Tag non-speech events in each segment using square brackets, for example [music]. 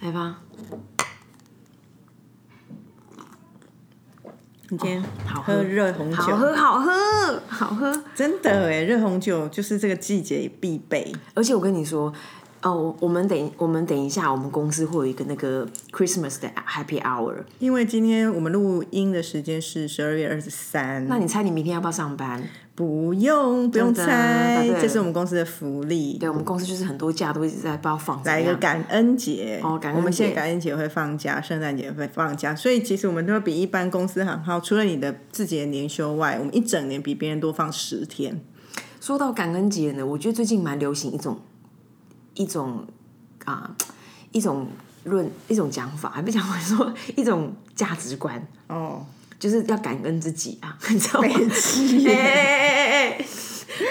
来吧，你今天好喝喝热红酒，好喝，好喝，好喝。真的哎，热红酒就是这个季节必备。而且我跟你说，哦，我们等我们等一下，我们公司会有一个那个 Christmas 的 Happy Hour。因为今天我们录音的时间是十二月二十三，那你猜你明天要不要上班？不用不用猜，这是我们公司的福利。对我们公司就是很多假都一直在不知道放。来一个感恩节哦感恩节我们现在感恩节会放假，圣诞节会放假，所以其实我们都会比一般公司行号，除了你的自己的年休外，我们一整年比别人多放十天。说到感恩节呢，我觉得最近蛮流行一种一种啊一种论一种讲法，还不讲法说一种价值观，哦，就是要感恩自己啊，[laughs] 你知道吗？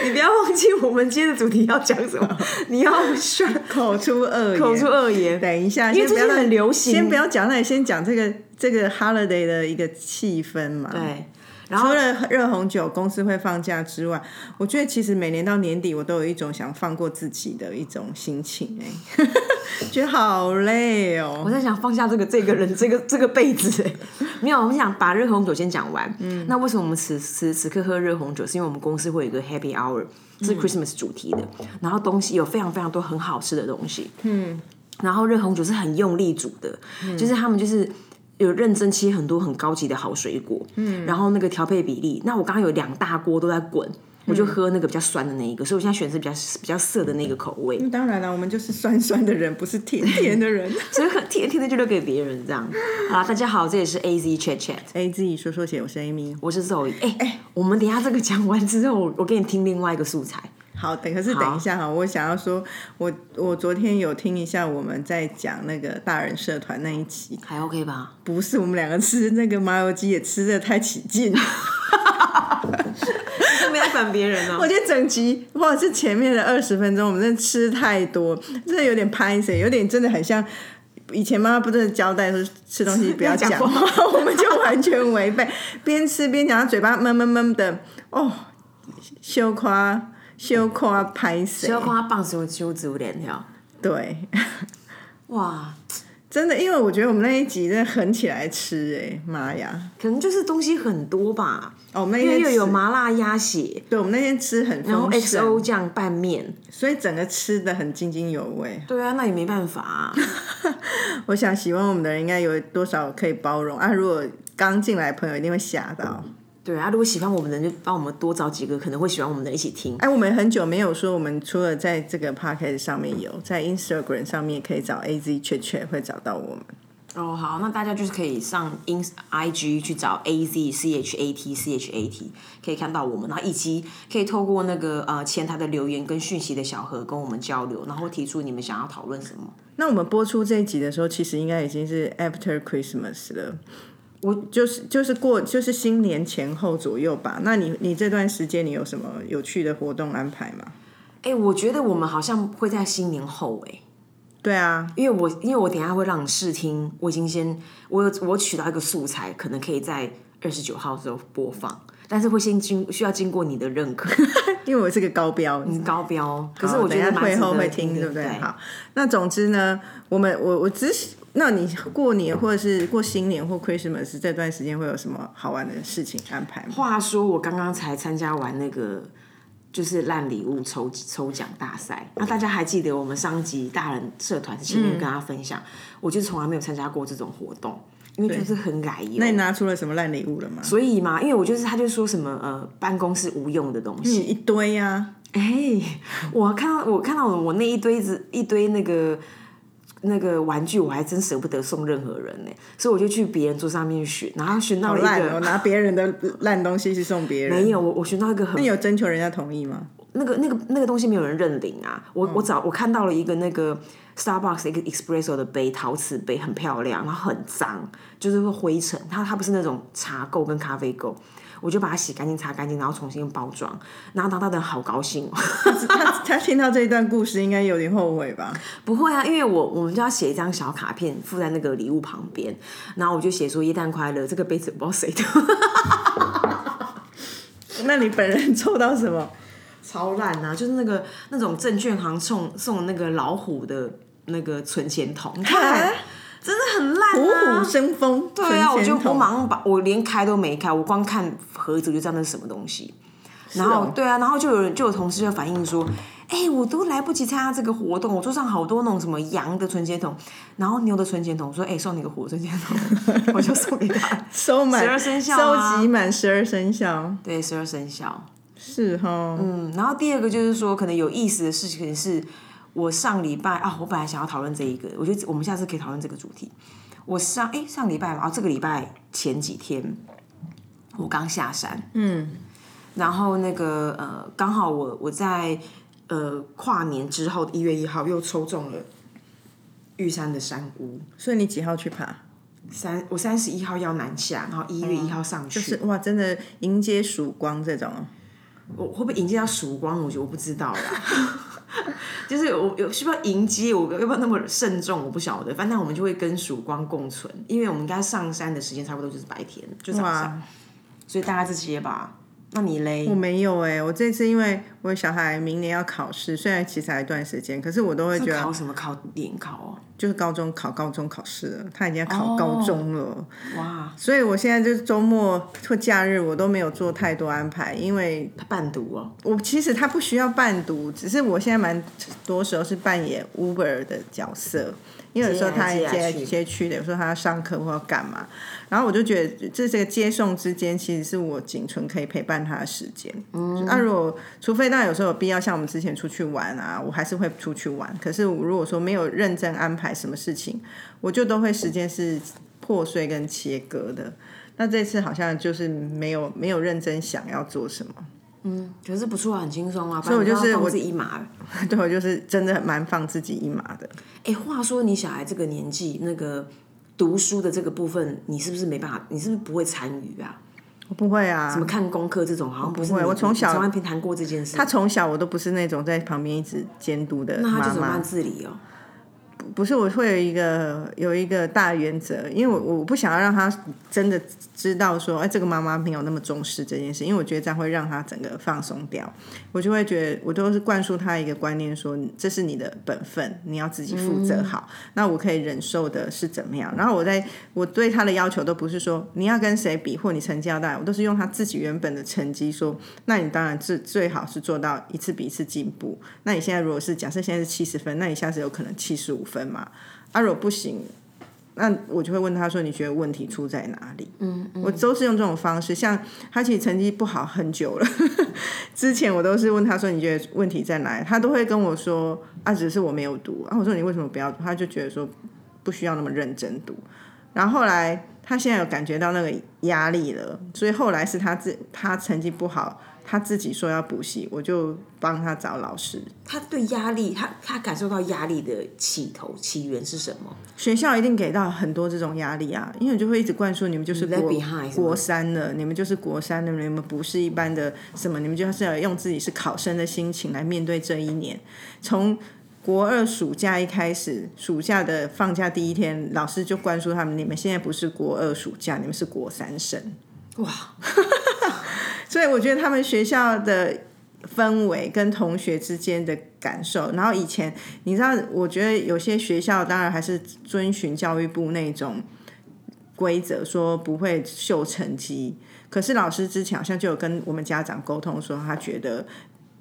你不要忘记我们今天的主题要讲什么，你要选口出恶言，口出恶言。等一下，因为要让很流行先不要讲那里，先讲这个这个 holiday 的一个气氛嘛。对，然后除了热红酒公司会放假之外，我觉得其实每年到年底，我都有一种想放过自己的一种心情哎、[laughs] 觉得好累哦。我在想放下这个这个人这个这个被子哎，[laughs] 没有，我们想把热红酒先讲完。嗯，那为什么我们此此此刻喝热红酒？是因为我们公司会有一个 Happy Hour，是 Christmas 主题的，然后东西有非常非常多很好吃的东西。嗯，然后热红酒是很用力煮的，就是他们就是。有认真切很多很高级的好水果，嗯，然后那个调配比例，那我刚刚有两大锅都在滚，我就喝那个比较酸的那一个，所以我现在选的是比较比较涩的那个口味。当然了，我们就是酸酸的人，不是甜甜的人。[laughs] 所以很甜甜的就留给别人这样。好啦，大家好，这也是 A Z Chat Chat，A 自己说说写，我是 Amy。我是 Zoe。哎、哎、我们等一下这个讲完之后，我我给你听另外一个素材。好，等可是等一下哈，我想要说，我我昨天有听一下我们在讲那个大人社团那一期，还 OK 吧？不是我们两个吃那个麻油鸡也吃的太起劲，[laughs] 没在管别人哦。[laughs] 我觉得整集或者是前面的二十分钟，我们真的吃太多，真的有点拍谁，有点真的很像。以前妈妈不是交代说吃东西不要讲话，[laughs] 我们就完全违背，边吃边讲，嘴巴闷闷闷的，哦，羞夸羞夸拍谁需？要看他棒球揪子脸条。对，哇，真的，因为我觉得我们那一集真的狠起来吃、哎，妈呀！可能就是东西很多吧，哦，我们那天吃有麻辣鸭血，对，我们那天吃很然后 XO 酱拌面。所以整个吃的很津津有味。对啊，那也没办法、啊。[laughs] 我想喜欢我们的人应该有多少可以包容啊？如果刚进来的朋友一定会吓到。对啊，如果喜欢我们的人，就帮我们多找几个可能会喜欢我们的一起听。哎，我们很久没有说，我们除了在这个 podcast 上面有，在 Instagram 上面可以找 AZ 确确会找到我们。哦，好，那大家就是可以上 in IG 去找 A Z C H A T C H A T，可以看到我们，然后以及可以透过那个呃前台的留言跟讯息的小盒跟我们交流，然后提出你们想要讨论什么。那我们播出这一集的时候，其实应该已经是 after Christmas 了。我就是就是过就是新年前后左右吧。那你你这段时间你有什么有趣的活动安排吗？哎，我觉得我们好像会在新年后哎，对啊，因为我因为我等一下会让你试听，我已经先我有我取到一个素材，可能可以在二十九号的时候播放，但是会先经需要经过你的认可，[laughs] 因为我是个高标，你高标，可是我觉得会后会听，对不对？对？好，那总之呢，我们我我只是，那你过年或者是过新年或 Christmas 这段时间会有什么好玩的事情安排吗？话说我刚刚才参加完那个就是烂礼物抽抽奖大赛，那大家还记得我们上集大人社团前面跟大家分享，我就从来没有参加过这种活动，因为就是很改油。那你拿出了什么烂礼物了吗？所以嘛，因为我就是他就说什么呃办公室无用的东西，一堆呀、哎、我看到我看到我那一堆子一堆那个那个玩具，我还真舍不得送任何人呢，所以我就去别人桌上面选，然后选到了一！个拿别人的烂东西去送别人，没有，我我选到一个很那你有征求人家同意吗？那个那个那个东西没有人认领啊！我、我找我看到了一个那个 Starbucks 一个 espresso 的杯，陶瓷杯很漂亮，然后很脏，就是会灰尘。它它不是那种茶垢跟咖啡垢，我就把它洗干净、擦干净，然后重新包装。然后当他的人好高兴哦！[laughs] 他他听到这一段故事应该有点后悔吧？不会啊，因为我我们就要写一张小卡片附在那个礼物旁边，然后我就写说“耶诞快乐”，这个杯子不知道谁的，[laughs] 那你本人抽到什么？超烂啊！就是那个那种证券行送送那个老虎的那个存钱筒，你看真的很烂虎啊虎！生风，对啊，我就我马上把我连开都没开，我光看盒子我就知道那是什么东西。然后、哦对啊，然后就有人就有同事就反映说，哎、我都来不及参加这个活动，我桌上好多那种什么羊的存钱筒，然后牛的存钱筒，我说哎、送你个火存钱筒，[laughs] 我就送给他。收满十二生肖啊收集满十二生肖，对，十二生肖。是哈，嗯，然后第二个就是说，可能有意思的事情是，我上礼拜啊，我本来想要讨论这一个，我觉得我们下次可以讨论这个主题。我上哎上礼拜嘛，啊这个礼拜前几天我刚下山，嗯，然后那个呃，刚好我我在呃跨年之后一月一号又抽中了玉山的山屋，所以你几号去爬？三我三十一号要南下，然后一月一号上去，就是哇，真的迎接曙光这种，我会不会迎接到曙光？我觉得我不知道啦。[laughs] [laughs] 就是我有需要迎接，我要不要那么慎重？我不晓得。反正我们就会跟曙光共存，因为我们应该上山的时间差不多就是白天，就早上，哇，所以大概这些吧。那你嘞我？没有哎、我这次因为我小孩明年要考试，虽然其实还一段时间，可是我都会觉得考什么？考联考哦？就是高中考高中考试了，他已经考高中了，哇，所以我现在就是周末或假日我都没有做太多安排，因为他伴读哦。我其实他不需要伴读，只是我现在蛮多时候是扮演 Uber 的角色，因为有时候他接来接接去的，有时候他要上课或要干嘛，然后我就觉得这这个接送之间其实是我仅存可以陪伴他的时间。嗯，那如果除非当然有时候有必要，像我们之前出去玩啊，我还是会出去玩。可是我如果说没有认真安排什么事情，我就都会时间是破碎跟切割的。那这次好像就是没有没有认真想要做什么。嗯可是不错啊，很轻松啊。所以我就是我自己一马。[laughs] 对我就是真的蛮放自己一马的。哎，话说你小孩这个年纪，那个读书的这个部分，你是不是没办法？你是不是不会参与啊？我不会啊，什么看功课这种，好像不是会我从小你从来没谈过这件事。他从小我都不是那种在旁边一直监督的妈那他就怎么办妈，自理哦？不是我会有一个有一个大原则，因为我我不想要让他真的知道说，哎，这个妈妈没有那么重视这件事，因为我觉得这样会让他整个放松掉。我就会觉得，我都是灌输他一个观念说，这是你的本分，你要自己负责好。那我可以忍受的是怎么样？然后我在我对他的要求都不是说你要跟谁比或你成绩要大，我都是用他自己原本的成绩说，那你当然最最好是做到一次比一次进步。那你现在如果是假设现在是七十分，那你下次有可能七十五分嘛？啊，如果不行，那我就会问他说：“你觉得问题出在哪里？”嗯，我都是用这种方式。像他其实成绩不好很久了，[laughs] 之前我都是问他说：“你觉得问题在哪里？”他都会跟我说：“啊，只是我没有读。”啊，我说：“你为什么不要读？”他就觉得说不需要那么认真读。然后后来他现在有感觉到那个压力了，所以后来是他自他成绩不好，他自己说要补习，我就帮他找老师。他对压力，他他感受到压力的起头起源是什么？学校一定给到很多这种压力啊，因为就会一直灌输你们就是国国三的，你们就是国三的，你们不是一般的什么，你们就是要用自己是考生的心情来面对这一年。从国二暑假一开始，暑假的放假第一天，老师就灌输他们：你们现在不是国二暑假，你们是国三生。哇，[laughs] 所以我觉得他们学校的氛围跟同学之间的感受，然后以前你知道，我觉得有些学校当然还是遵循教育部那种规则，说不会秀成绩。可是老师之前好像就有跟我们家长沟通说，他觉得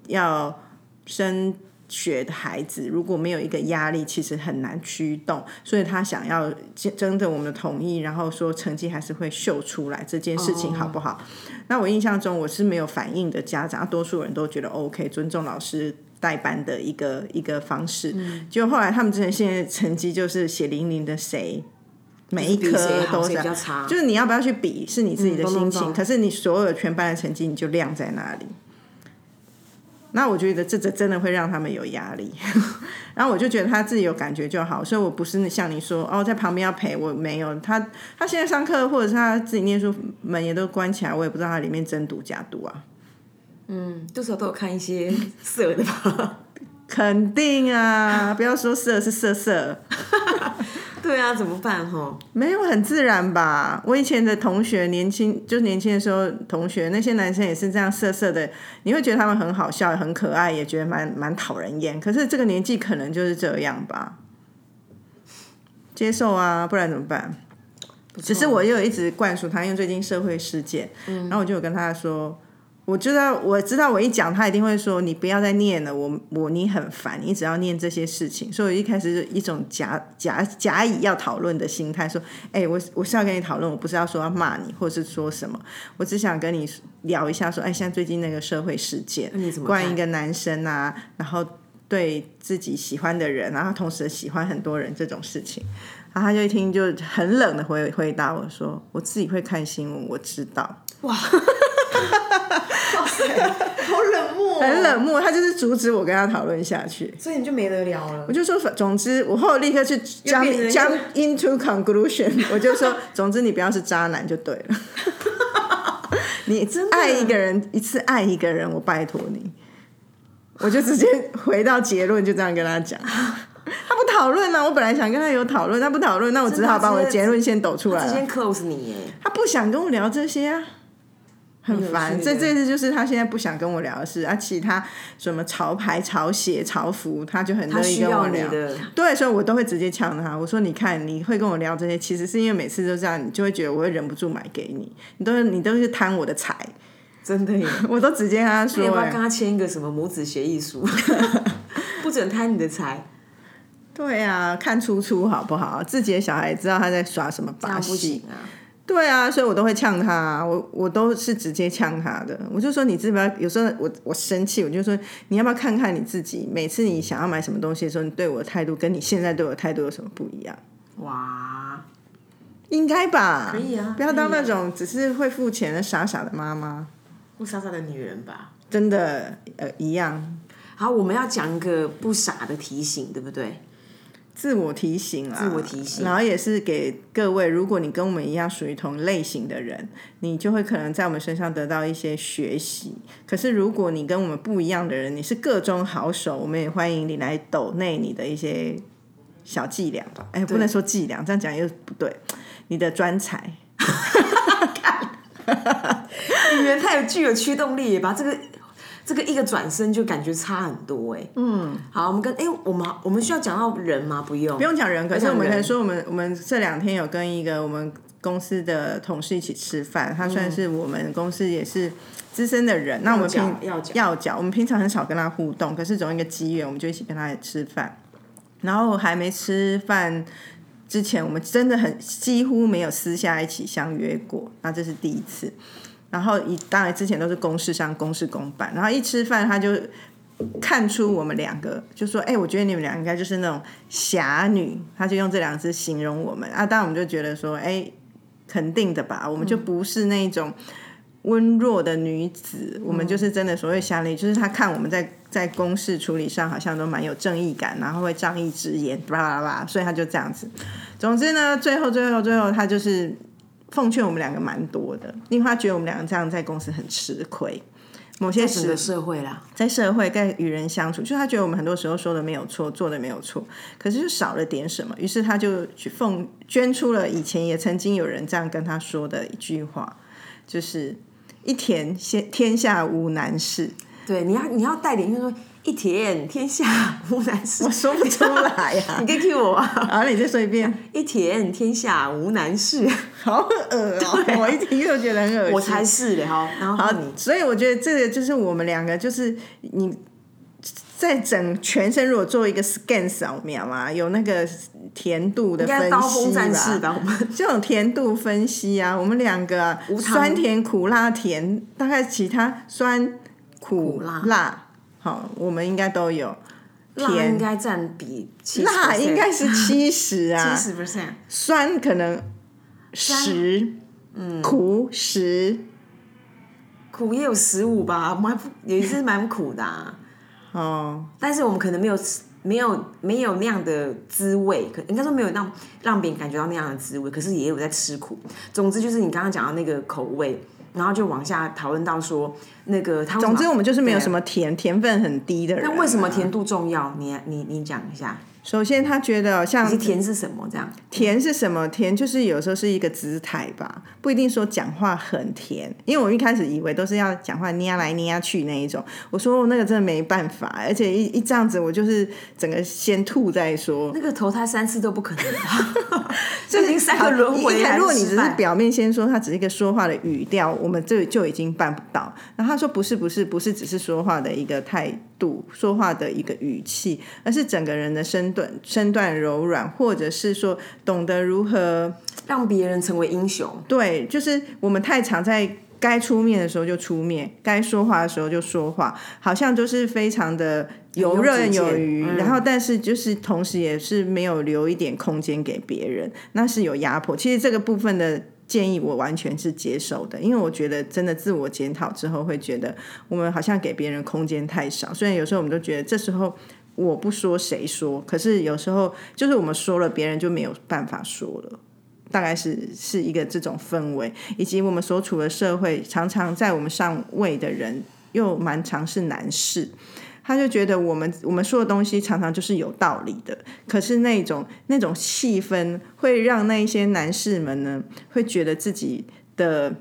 要升学的孩子如果没有一个压力，其实很难驱动，所以他想要征得我们的同意，然后说成绩还是会秀出来这件事情好不好？那我印象中我是没有反应的家长，多数人都觉得 OK，尊重老师代班的一个一个方式。结果后来他们之前现在成绩就是血淋淋的谁。每一科都是谁比较差就是你要不要去比，是你自己的心情。可是你所有全班的成绩，你就亮在那里。那我觉得这这真的会让他们有压力，[laughs] 然后我就觉得他自己有感觉就好，所以我不是像你说哦，在旁边要陪我没有。他，他现在上课或者是他自己念书门也都关起来，我也不知道他里面真读假读啊，嗯多少都有看一些色的吧？[laughs] 肯定啊，不要说色是色色，[laughs] 对啊，怎么办哈？没有很自然吧？我以前的同学，年轻就年轻的时候，同学那些男生也是这样色色的，你会觉得他们很好笑、很可爱，也觉得蛮蛮讨人厌。可是这个年纪可能就是这样吧。接受啊，不然怎么办？只是我又一直灌输他，因为最近社会事件，然后我就有跟他说，我知道我知道我一讲他一定会说你不要再念了，我我你很烦，你只要念这些事情，所以我一开始是一种假假假以要讨论的心态，说，哎、我我是要跟你讨论，我不是要说要骂你，或者是说什么，我只想跟你聊一下说，哎，现在最近那个社会事件，关于一个男生啊，然后对自己喜欢的人，然后同时喜欢很多人这种事情，然后他就一听就很冷的回回答我说：“我自己会看新闻，我知道。哇 [laughs] 塞，好冷漠、”很，冷漠，他就是阻止我跟他讨论下去。所以你就没得聊了我。就说，总之，我后来立刻去 jump jump into conclusion，[laughs] 我就说，总之你不要是渣男就对了。[laughs] 你真爱一个人一次爱一个人，我拜托你，我就直接回到结论，就这样跟他讲。他不讨论呢，我本来想跟他有讨论，他不讨论，那我只好把我的结论先抖出来先 close 你耶，他不想跟我聊这些啊，很烦。这这次就是他现在不想跟我聊的事啊，其他什么潮牌、潮鞋、潮服，他就很乐意跟我聊。的。对，所以我都会直接呛他。我说：“你看，你会跟我聊这些，其实是因为每次都这样，你就会觉得我会忍不住买给你，你都是你都是贪我的财。[laughs] 真的耶，”我都直接跟他说、哎你要不要跟他签一个什么母子协议书？[laughs] 不准贪你的财，对啊，看出出好不好？自己的小孩知道他在耍什么把戏。啊！对啊，所以我都会呛他、啊，我我都是直接呛他的。我就说你知不知道？有时候我我生气，我就说你要不要看看你自己？每次你想要买什么东西的时候，你对我的态度跟你现在对我的态度有什么不一样？哇，应该吧？可以啊不要当那种只是会付钱的傻傻的妈妈。不傻傻的女人吧。真的，呃，一样。好，我们要讲一个不傻的提醒，对不对？自我提醒啊，自我提醒然后也是给各位，如果你跟我们一样属于同类型的人，你就会可能在我们身上得到一些学习。可是如果你跟我们不一样的人，你是各中好手，我们也欢迎你来抖内你的一些小伎俩吧。哎，不能说伎俩，这样讲又不对。你的专才，[laughs] 语言太有具有驱动力，把这个这个一个转身就感觉差很多哎。嗯，好，我们跟哎、我们我们需要讲到人吗？不用，不用讲人，可是我们可以说，我们我们这两天有跟一个我们公司的同事一起吃饭，他算是我们公司也是资深的人。那我们平要讲要讲要讲，我们平常很少跟他互动，可是总有一个机缘，我们就一起跟他吃饭。然后还没吃饭之前，我们真的很几乎没有私下一起相约过，那这是第一次。然后一当然之前都是公事上公事公办，然后一吃饭他就看出我们两个，就说：“哎、我觉得你们俩应该就是那种侠女。”他就用这两个字形容我们啊。当然我们就觉得说：“哎、肯定的吧，我们就不是那种温弱的女子，我们就是真的所谓侠女，就是他看我们在在公事处理上好像都蛮有正义感，然后会仗义直言，巴拉巴拉，所以他就这样子。总之呢，最后最后最后，他就是奉劝我们两个蛮多的，因为他觉得我们两个这样在公司很吃亏。某些时社会啦，在社会跟与人相处，就是他觉得我们很多时候说的没有错，做的没有错，可是就少了点什么，于是他就去奉捐出了以前也曾经有人这样跟他说的一句话，就是一田先天下无难事。对，你要你要带点，就是说一田天下无难事。我说不出来呀、[laughs] 你可以 cue 我啊！好，你再说一遍，一田天下无难事，好恶哦、我一听就觉得很恶心。我才是嘞哈。然后好你，所以我觉得这个就是我们两个，就是你在整全身如果做一个 scan 扫描嘛，有那个甜度的分刀锋析战士吧。吧？我们这种甜度分析啊，我们两个啊酸甜苦辣甜，大概其他酸苦辣，好，我们应该都有。辣应甜该占比七辣应该是七十啊，[laughs] 七十 percent，酸可能十，嗯，苦十，苦也有十五吧，蛮也是蛮苦的、啊。哦，但是我们可能没有吃，没有没有那样的滋味，可应该说没有让让别人感觉到那样的滋味，可是也有在吃苦。总之就是你刚刚讲到那个口味，然后就往下讨论到说那个他总之我们就是没有什么甜，甜分很低的人啊。那为什么甜度重要？你你你讲一下。首先，他觉得像甜是什么这样？甜是什么？甜就是有时候是一个姿态吧，不一定说讲话很甜。因为我一开始以为都是要讲话捏来捏去那一种，我说那个真的没办法，而且一一这样子，我就是整个先吐再说。那个投胎三次都不可能吧？[laughs] 就已经三个轮回了。如果你只是表面先说他只是一个说话的语调，我们这就已经办不到。然后他说不是不是不是，只是说话的一个态度，说话的一个语气，而是整个人的身段身段柔软，或者是说懂得如何让别人成为英雄。对，就是我们太常在该出面的时候就出面，该说话的时候就说话，好像就是非常的游刃有余。然后，但是就是同时也是没有留一点空间给别人，那是有压迫。其实这个部分的。建议我完全是接受的，因为我觉得真的自我检讨之后，会觉得我们好像给别人空间太少。虽然有时候我们都觉得这时候我不说谁说，可是有时候就是我们说了，别人就没有办法说了。大概是是一个这种氛围，以及我们所处的社会，常常在我们上位的人又蛮常是男士。他就觉得我们我们说的东西常常就是有道理的，可是那种那种气氛会让那一些男士们呢，会觉得自己的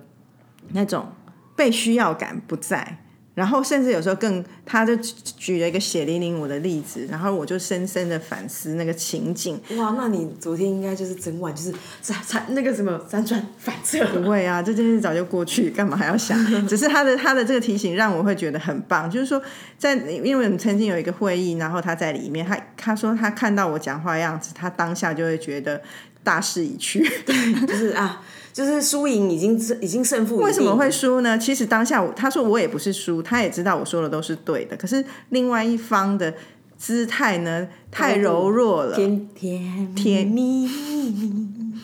那种被需要感不在。然后甚至有时候更，他就举了一个血淋淋我的例子，然后我就深深的反思那个情景。哇，那你昨天应该就是整晚就是在在那个什么辗转反侧。不会啊，这件事早就过去，干嘛还要想？[laughs] 只是他的他的这个提醒让我会觉得很棒，就是说在因为我们曾经有一个会议，然后他在里面，他他说他看到我讲话样子，他当下就会觉得大势已去，对，就是啊。就是输赢已经已经胜负。为什么会输呢？其实当下他说我也不是输，他也知道我说的都是对的。可是另外一方的姿态呢，太柔弱了。甜甜甜蜜蜜，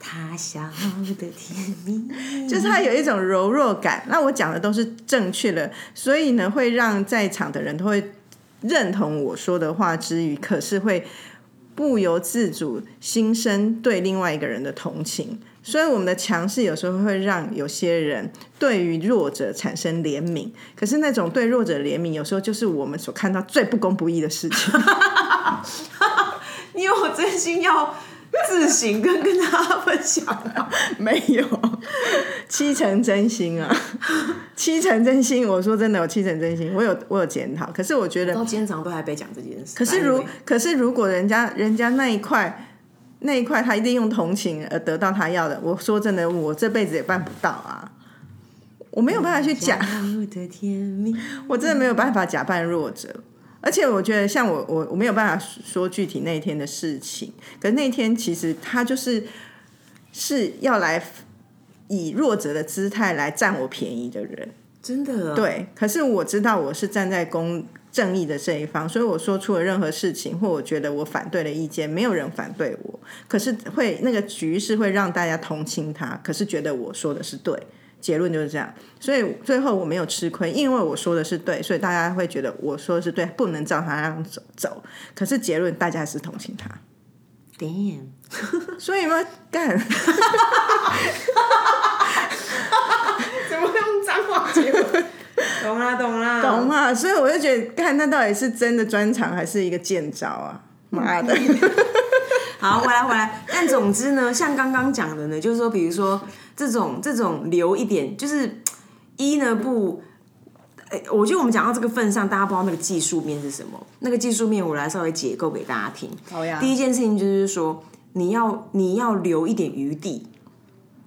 他笑的甜蜜，就是他有一种柔弱感。那我讲的都是正确的，所以呢，会让在场的人都会认同我说的话之余，可是会不由自主心生对另外一个人的同情。所以我们的强势有时候会让有些人对于弱者产生怜悯，可是那种对弱者怜悯，有时候就是我们所看到最不公不义的事情。[laughs] 你有真心要自省跟跟他分享啊？[laughs] 没有，七成真心啊，七成真心。我说真的，有七成真心，我有我有检讨。可是我觉得到今天早上都还被讲这件事。可是如可是如果人家人家那一块。那一块他一定用同情而得到他要的。我说真的，我这辈子也办不到啊！我没有办法去假，我 [laughs] 真的没有办法假扮弱者。而且我觉得，像我我我没有办法说具体那一天的事情。可是那天其实他就是是要来以弱者的姿态来占我便宜的人，真的对。可是我知道我是站在公。正义的这一方，所以我说出了任何事情，或我觉得我反对的意见，没有人反对我，可是会那个局势会让大家同情他，可是觉得我说的是对，结论就是这样，所以最后我没有吃亏，因为我说的是对，所以大家会觉得我说的是对，不能照他那样走走，可是结论大家还是同情他。Damn，[laughs] 所以嘛，干，[laughs] 怎么用脏话结尾？[laughs] 懂啦，懂啦，懂啊！所以我就觉得，看那到底是真的专长还是一个见招啊？妈的！[laughs] 好，回来回来。但总之呢，像刚刚讲的呢，就是说，比如说这种这种留一点，就是一呢不，哎，我觉得我们讲到这个份上，大家不知道那个技术面是什么。那个技术面，我来稍微解构给大家听。第一件事情就是说，你要你要留一点余地，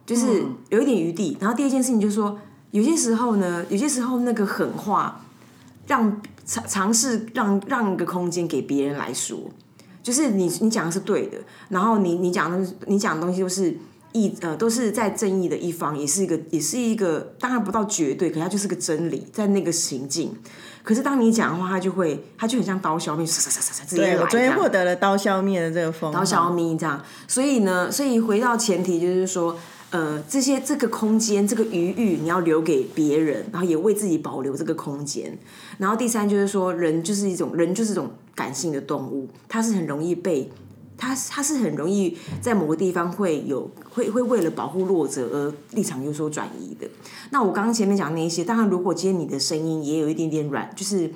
就是留一点余地。然后第二件事情就是说。有些时候呢，有些时候那个狠话，让尝尝试让让一个空间给别人来说，就是你你讲的是对的，然后你你讲的你讲的东西都是一呃都是在正义的一方，也是一个也是一个当然不到绝对，可它就是个真理，在那个行径。可是当你讲的话，它就会它就很像刀削面，唰唰唰唰直接来。我昨天获得了刀削面的这个风。刀削面这样，所以呢，所以回到前提就是说。呃，这些这个空间，这个余裕，你要留给别人，然后也为自己保留这个空间。然后第三就是说，人就是一种人就是一种感性的动物，它是很容易被，它它是很容易在某个地方会有会会为了保护弱者而立场有所转移的。那我刚刚前面讲那一些，当然如果今天你的声音也有一点点软，就是。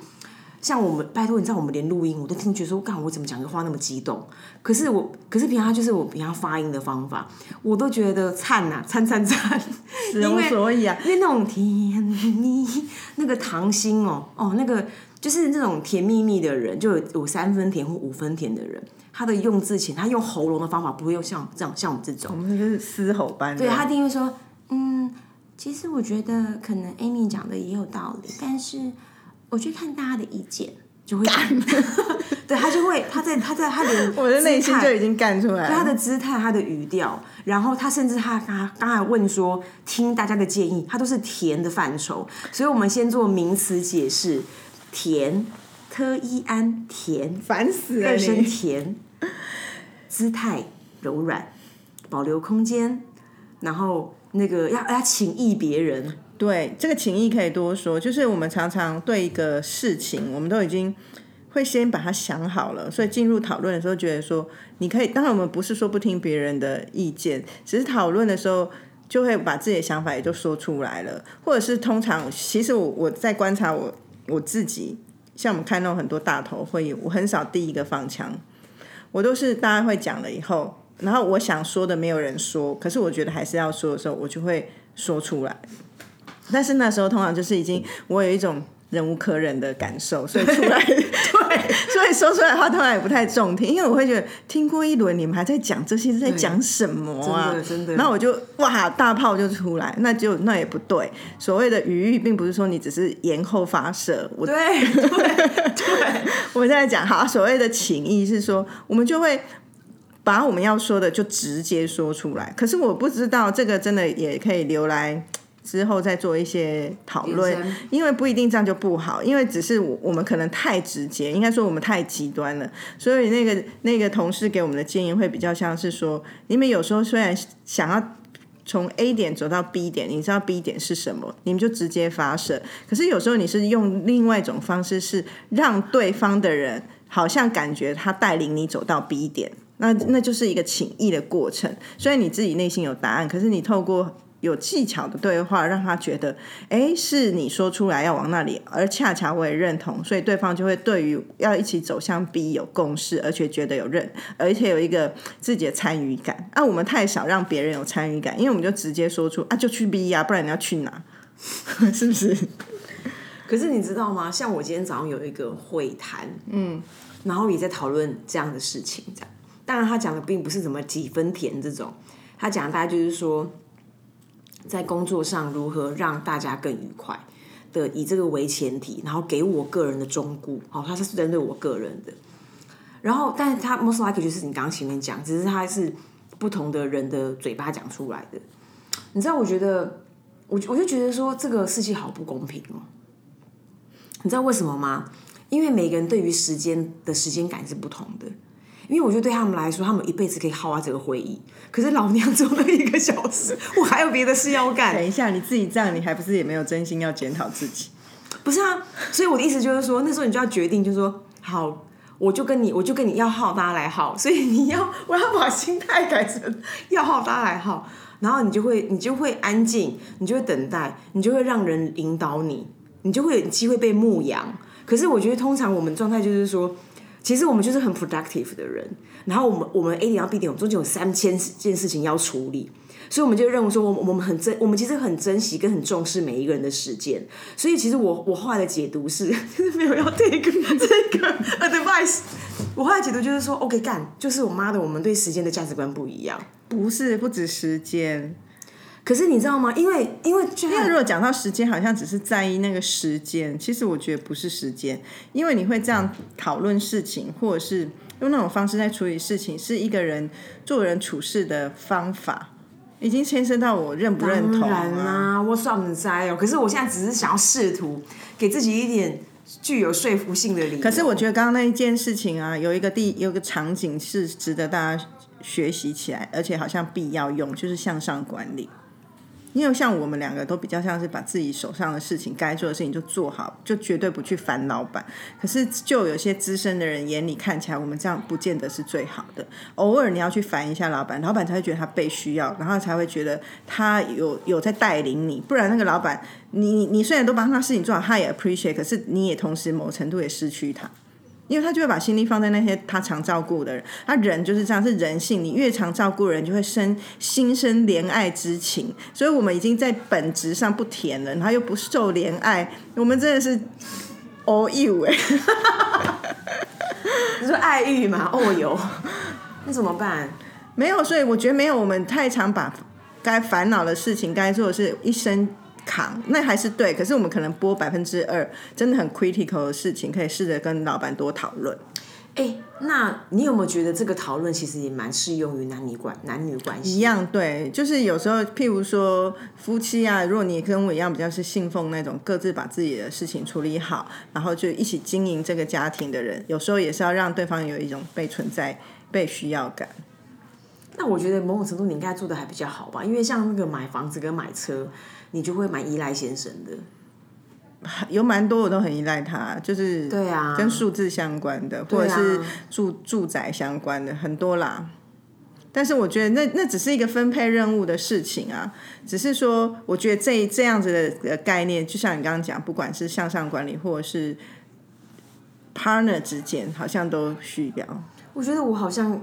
像我们拜托，你知道我们连录音我都听觉得说，干我怎么讲个话那么激动？可是我，可是平常就是我平常发音的方法，我都觉得灿呐灿灿灿，无所以啊，因为那种甜蜜那个糖心哦哦那个就是那种甜蜜蜜的人，就有有三分甜或五分甜的人，他的用字前他用喉咙的方法不会用像这样像我们这种，我们就是嘶吼般。对他一定会说，嗯，其实我觉得可能 Amy 讲的也有道理，但是。我去看大家的意见，就会干，[laughs] 对他就会他在他在他的 [laughs] 我的内心就已经干出来了，他的姿态他的语调，然后他甚至他刚刚才问说听大家的建议，他都是甜的范畴，所以我们先做名词解释，甜特一安甜，烦死了，二声甜，姿态柔软，保留空间，然后那个要要请意别人。对这个情谊可以多说，就是我们常常对一个事情，我们都已经会先把它想好了，所以进入讨论的时候，觉得说你可以。当然，我们不是说不听别人的意见，只是讨论的时候就会把自己的想法也就说出来了，或者是通常，其实我我在观察我我自己，像我们看到很多大头会议，我很少第一个放枪，我都是大家会讲了以后，然后我想说的没有人说，可是我觉得还是要说的时候，我就会说出来。但是那时候通常就是已经我有一种忍无可忍的感受，[laughs] 所以出来对，[laughs] 所以说出来的话通常也不太中听，因为我会觉得听过一轮，你们还在讲这些是在讲什么啊？真的真的。然后我就哇大炮就出来，那就那也不对。所谓的语域，并不是说你只是延后发射。我对对对，我们现在讲好，所谓的情谊是说，我们就会把我们要说的就直接说出来。可是我不知道这个真的也可以留来。之后再做一些讨论，因为不一定这样就不好，因为只是我们可能太直接，应该说我们太极端了，所以那个那个同事给我们的建议会比较像是说，你们有时候虽然想要从 A 点走到 B 点，你知道 B 点是什么，你们就直接发射，可是有时候你是用另外一种方式，是让对方的人好像感觉他带领你走到 B 点，那那就是一个情谊的过程，虽然你自己内心有答案，可是你透过。有技巧的对话，让他觉得，哎，是你说出来要往那里，而恰巧我也认同，所以对方就会对于要一起走向 B 有共识，而且觉得有认，而且有一个自己的参与感。啊，我们太少让别人有参与感，因为我们就直接说出啊，就去 B 呀，不然你要去哪？[laughs] 是不是？可是你知道吗？像我今天早上有一个会谈，嗯，然后也在讨论这样的事情，这样。当然，他讲的并不是什么几分甜这种，他讲大概就是说。在工作上如何让大家更愉快的，以这个为前提，然后给我个人的忠顾，好，他是针对我个人的。然后，但是他 most likely 就是你刚刚前面讲，只是他是不同的人的嘴巴讲出来的。你知道，我觉得，我我就觉得说这个世界好不公平哦。你知道为什么吗？因为每个人对于时间的时间感是不同的。因为我觉得对他们来说，他们一辈子可以耗完这个会议。可是老娘只有那一个小时，[laughs] 我还有别的事要干。等一下，你自己这样，你还不是也没有真心要检讨自己？不是啊，所以我的意思就是说，那时候你就要决定，就是说，好，我就跟你，我就跟你要耗，大家来耗。所以你要，我要把心态改成要耗，大家来耗。然后你就会，你就会安静，你就会等待，你就会让人引导你，你就会有机会被牧羊。可是我觉得，通常我们状态就是说。其实我们就是很 productive 的人，然后我们我们 A 点到 B 点，我们中间有三千件事情要处理，所以我们就认为说，我我们很珍，我们其实很珍惜跟很重视每一个人的时间。所以其实我我后来的解读是，就是没有要 take 这个 advice。我后来解读就是说，OK 干，就是我妈的，我们对时间的价值观不一样。不是，不止时间。可是你知道吗？因为因为因为如果讲到时间，好像只是在意那个时间。其实我觉得不是时间，因为你会这样讨论事情，或者是用那种方式在处理事情，是一个人做人处事的方法，已经牵涉到我认不认同啊。我算不在哦。可是我现在只是想要试图给自己一点具有说服性的理由。可是我觉得刚刚那一件事情啊，有一个地有个场景是值得大家学习起来，而且好像必要用，就是向上管理。因为像我们两个都比较像是把自己手上的事情该做的事情就做好，就绝对不去烦老板。可是就有些资深的人眼里看起来，我们这样不见得是最好的。偶尔你要去烦一下老板，老板才会觉得他被需要，然后才会觉得他有有在带领你。不然那个老板，你你虽然都帮他事情做好，他也 appreciate，可是你也同时某程度也失去他。因为他就会把心力放在那些他常照顾的人，他人就是这样，是人性。你越常照顾人，就会生心生怜爱之情。所以我们已经在本质上不甜了，然后又不受怜爱，我们真的是 all you 哎。你说爱欲嘛？哦哟，那怎么办？[laughs] 没有，所以我觉得没有。我们太常把该烦恼的事情、该做的事一生。扛那还是对，可是我们可能拨百分之二，真的很 critical 的事情，可以试着跟老板多讨论。哎，那你有没有觉得这个讨论其实也蛮适用于男女关男女关系？一样对，就是有时候，譬如说夫妻啊，如果你跟我一样比较是信奉那种各自把自己的事情处理好，然后就一起经营这个家庭的人，有时候也是要让对方有一种被存在、被需要感。那我觉得某种程度你应该做的还比较好吧，因为像那个买房子跟买车。你就会蛮依赖先生的，[laughs] 有蛮多我都很依赖他，就是对啊，跟数字相关的，或者是住住宅相关的很多啦。但是我觉得那那只是一个分配任务的事情啊，只是说我觉得这这样子的概念，就像你刚刚讲，不管是向上管理或者是 partner 之间，好像都需要。我觉得我好像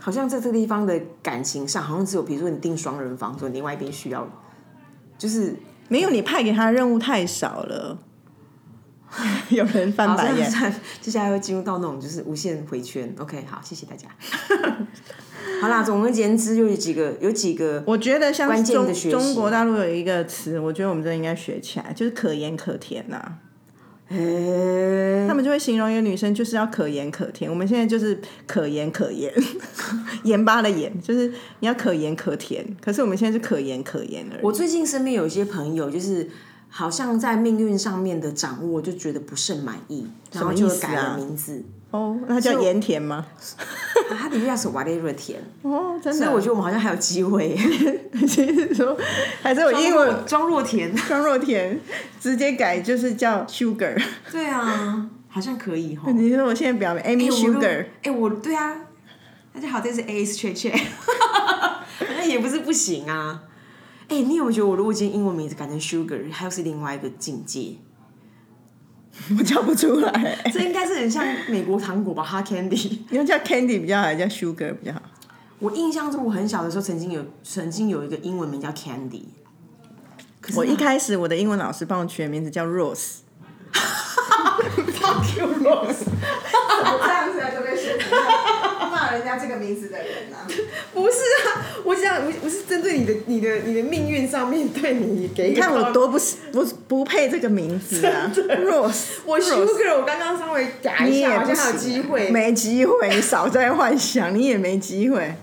好像在这个地方的感情上，好像只有比如说你订双人房，所以另外一边需要。就是没有你派给他的任务太少了，[laughs] 有人翻白眼。接下来会进入到那种就是无限回圈。OK，好，谢谢大家。[laughs] 好啦，总而言之，就有几个，有几个，我觉得像中中国大陆有一个词，我觉得我们真的应该学起来，就是可盐可甜呐。他们就会形容一个女生就是要可盐可甜，我们现在就是可盐可盐，[laughs] 盐巴的盐，就是你要可盐可甜。可是我们现在是可盐可盐的。我最近身边有一些朋友，就是好像在命运上面的掌握，就觉得不甚满意，然后就改了名字。哦，那叫盐田吗？它底下是 whatever 甜哦，真的。所以我觉得我们好像还有机会。其实说还是有英文庄若甜，庄若甜，直接改就是叫 sugar。对啊，好像可以哈。你说我现在表明 Amy Sugar，哎，我对啊，大家好，这是 A S 确确，那也不是不行啊。哎，你有没有觉得我如果今天英文名字改成 Sugar，还有是另外一个境界？[laughs] 我叫不出来，这应该是很像美国糖果吧？哈 Candy，你要叫 Candy 比较好，还是叫 Sugar 比较好？我印象中，我很小的时候曾经有曾经有一个英文名叫 Candy。我一开始我的英文老师帮我取的名字叫 Rose。[laughs] Fuck you Rose！[laughs] 这样子啊，这人家这个名字的人啊？[laughs] 不是啊，我想我我是针对你的你的你的命运上面对你给。你看我多不是不不配这个名字啊！[laughs] Rose，我 Sugar，我刚刚稍微改一下，好像有机会。没机会，你少在幻想，你也没机会。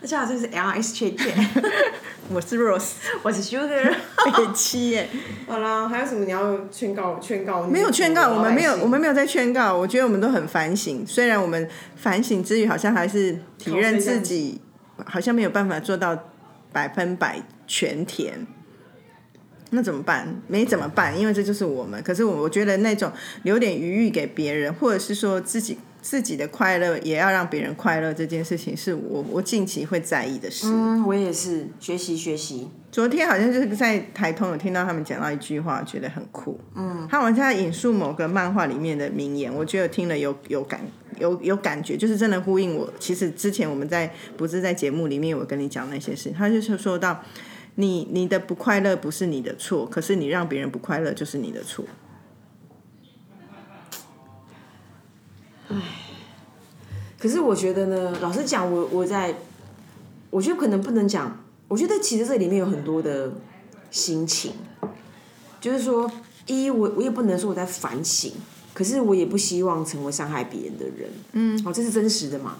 大家好，这是 L S 切切，[laughs] 我是 Rose，我是 Sugar，很七耶。好啦，还有什么你要劝告？劝告？没有劝告，我们没有，我们没有在劝告。我觉得我们都很反省，虽然我们反省之余，好像还是体认自己，好像没有办法做到百分百全甜。那怎么办？没怎么办？因为这就是我们。可是我我觉得那种留点余裕给别人，或者是说自己。自己的快乐也要让别人快乐，这件事情是我我近期会在意的事。嗯，我也是学习学习。昨天好像就是在台通有听到他们讲到一句话，觉得很酷。嗯，他好像在引述某个漫画里面的名言，我觉得听了有有感有有感觉，就是真的呼应我。其实之前我们在不是在节目里面，我跟你讲那些事，他就是说到你你的不快乐不是你的错，可是你让别人不快乐就是你的错。唉，可是我觉得呢，老实讲，我我在，我觉得可能不能讲。我觉得其实这里面有很多的心情，就是说，一我我也不能说我在反省，可是我也不希望成为伤害别人的人。嗯，哦，这是真实的嘛。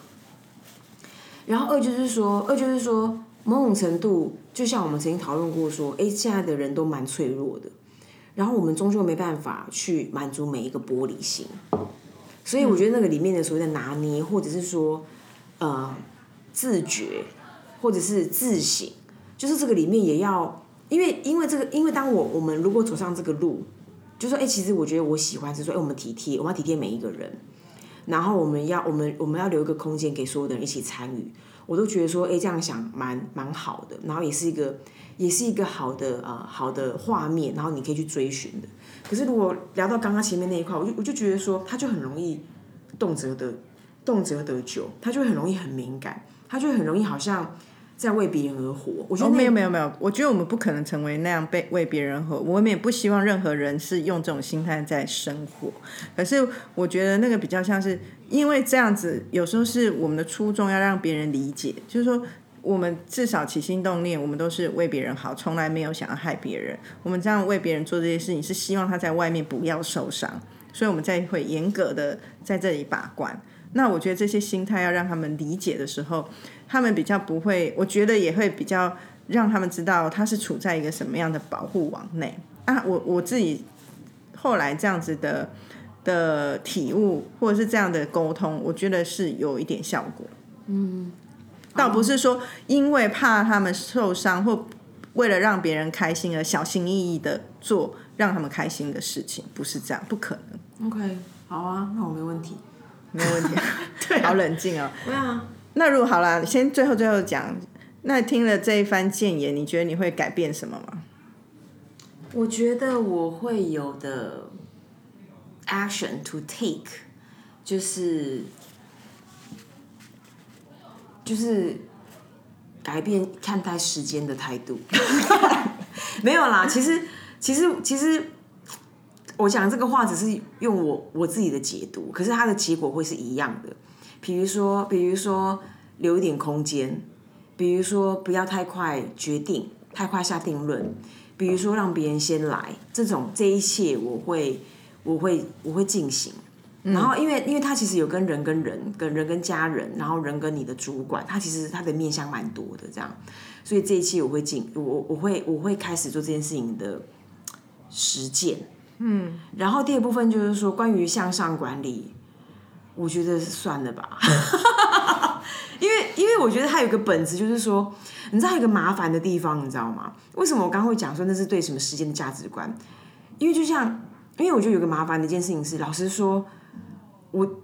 然后二就是说，二就是说，某种程度，就像我们曾经讨论过，说，哎，现在的人都蛮脆弱的，然后我们终究没办法去满足每一个玻璃心。所以我觉得那个里面的所谓的拿捏，或者是说，呃，自觉，或者是自省，就是这个里面也要，因为因为这个，因为当我我们如果走上这个路，就说哎、其实我觉得我喜欢是说，哎、我们体贴，我们要体贴每一个人，然后我们要我们我们要留一个空间给所有的人一起参与，我都觉得说，哎、这样想蛮蛮好的，然后也是一个也是一个好的呃好的画面，然后你可以去追寻的。可是如果聊到刚刚前面那一块，我就我就觉得说，他就很容易动辄的动辄得咎，他就很容易很敏感，他就很容易好像在为别人而活。我觉得哦，没有没有没有，我觉得我们不可能成为那样被为别人活，我们也不希望任何人是用这种心态在生活。可是我觉得那个比较像是，因为这样子，有时候是我们的初衷要让别人理解，就是说。我们至少起心动念，我们都是为别人好，从来没有想要害别人。我们这样为别人做这些事情，是希望他在外面不要受伤，所以我们在会严格的在这里把关。那我觉得这些心态要让他们理解的时候，他们比较不会，我觉得也会比较让他们知道他是处在一个什么样的保护网内啊。我我自己后来这样子的的体悟，或者是这样的沟通，我觉得是有一点效果。嗯，倒不是说因为怕他们受伤或为了让别人开心而小心翼翼的做让他们开心的事情，不是这样，不可能，OK，好啊，那我没问题。没有问题。[laughs] [laughs] 对、好冷静哦。对啊，那如果好了，先最后最后讲，那听了这一番谏言，你觉得你会改变什么吗？我觉得我会有的 action to take 就是就是改变看待时间的态度。[laughs] 没有啦，其实其实其实我讲这个话只是用我我自己的解读，可是它的结果会是一样的。比如说，比如说留一点空间，比如说不要太快决定，太快下定论，比如说让别人先来，这种这一切我会我会我会进行。然后，因为因为他其实有跟人跟人、跟人跟家人，然后人跟你的主管，他其实他的面向蛮多的，这样，所以这一期我会进，我我会我会开始做这件事情的实践。嗯，然后第二部分就是说关于向上管理，我觉得算了吧，[laughs] 因为因为我觉得它有一个本质，就是说，你知道有一个麻烦的地方，你知道吗？为什么我刚刚会讲说那是对什么时间的价值观？因为就像，因为我觉得有个麻烦的一件事情是，老实说，我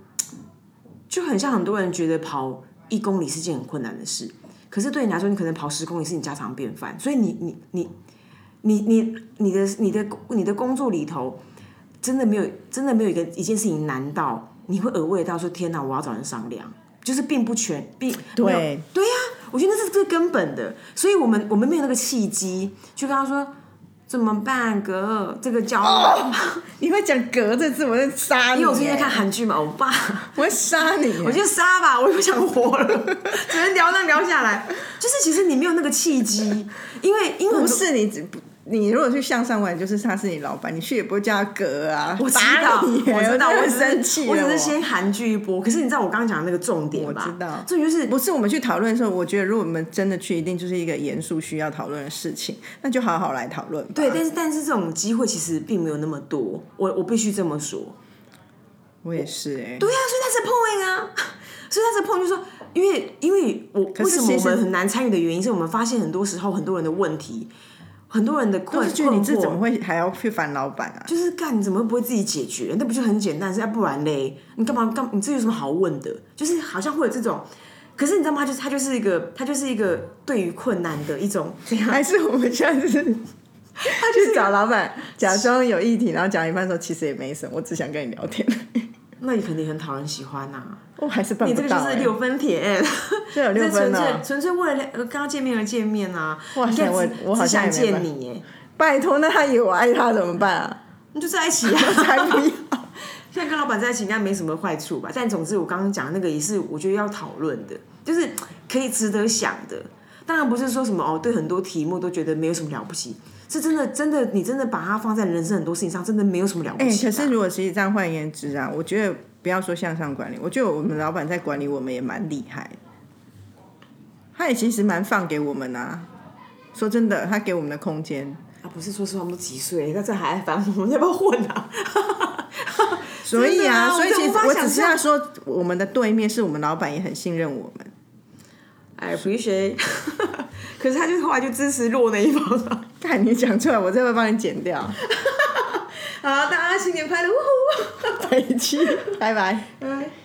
就很像很多人觉得跑一公里是件很困难的事，可是对你来说，你可能跑十公里是你家常便饭，所以你你你你你你的你的你的工作里头，真的没有真的没有一个一件事情难到你会耳味到说天哪，我要找人商量，就是并不全并对。对呀、我觉得那是最根本的，所以我们我们没有那个契机去跟他说怎么办，哥，这个交往，[laughs] 你会讲“格”这字，我会杀你。因为我最近在看韩剧嘛，欧巴，我会杀你耶。我就杀吧，我也不想活了，[laughs] 只能聊那聊下来，就是其实你没有那个契机，因为因为不是你。你如果去向上玩，就是他是你老板，你去也不会叫他哥啊，我知道，我知道，我生气。我只是先韩剧一波。可是你知道我刚刚讲的那个重点吧？我知道重点就是不是我们去讨论的时候，我觉得如果我们真的去，一定就是一个严肃需要讨论的事情，那就好好来讨论。对，但是但是这种机会其实并没有那么多，我我必须这么说。我也是哎、对啊，所以他是 point 啊，[laughs] 所以他是 point 就是说，因为因为我为什么我们很难参与的原因，是我们发现很多时候很多人的问题，很多人的我困是觉得你这怎么会还要去烦老板啊？就是干，你怎么会不会自己解决？那不就很简单？是要不然嘞，你干嘛干？你这有什么好问的？就是好像会有这种，可是你知道吗？他就是他就是一个，他就是一个对于困难的一种。还是我们下次 [laughs] 去找老板，假装有议题，然后讲一半说其实也没什么，我只想跟你聊天。那你肯定很讨人喜欢呐、我还是办你这个。就 [laughs] 是六分甜，这有六分哦、粹纯粹为了呃跟他见面而见面啊！哇塞我我好只想见你耶，拜托，那他以为我爱他怎么办啊？你就在一起啊！才不要！现在跟老板在一起应该没什么坏处吧？但总之我刚刚讲的那个也是我觉得要讨论的，就是可以值得想的。当然不是说什么哦，对很多题目都觉得没有什么了不起，是真的真的你真的把它放在人生很多事情上，真的没有什么了不哎、起可是如果其实这样换言之啊，我觉得不要说向上管理，我觉得我们老板在管理我们也蛮厉害的，他也其实蛮放给我们啊。说真的，他给我们的空间，啊，不是说实话，我们都几岁，那这还烦我们要不要混啊？[laughs] 所以啊，啊所以其实我只是要说，我们的对面是我们老板也很信任我们。I appreciate。[laughs] 可是他就后来就支持弱那一方了。看你讲出来，我再会帮你剪掉。[laughs] 好，大家新年快乐！呜呼，再见，拜拜。拜。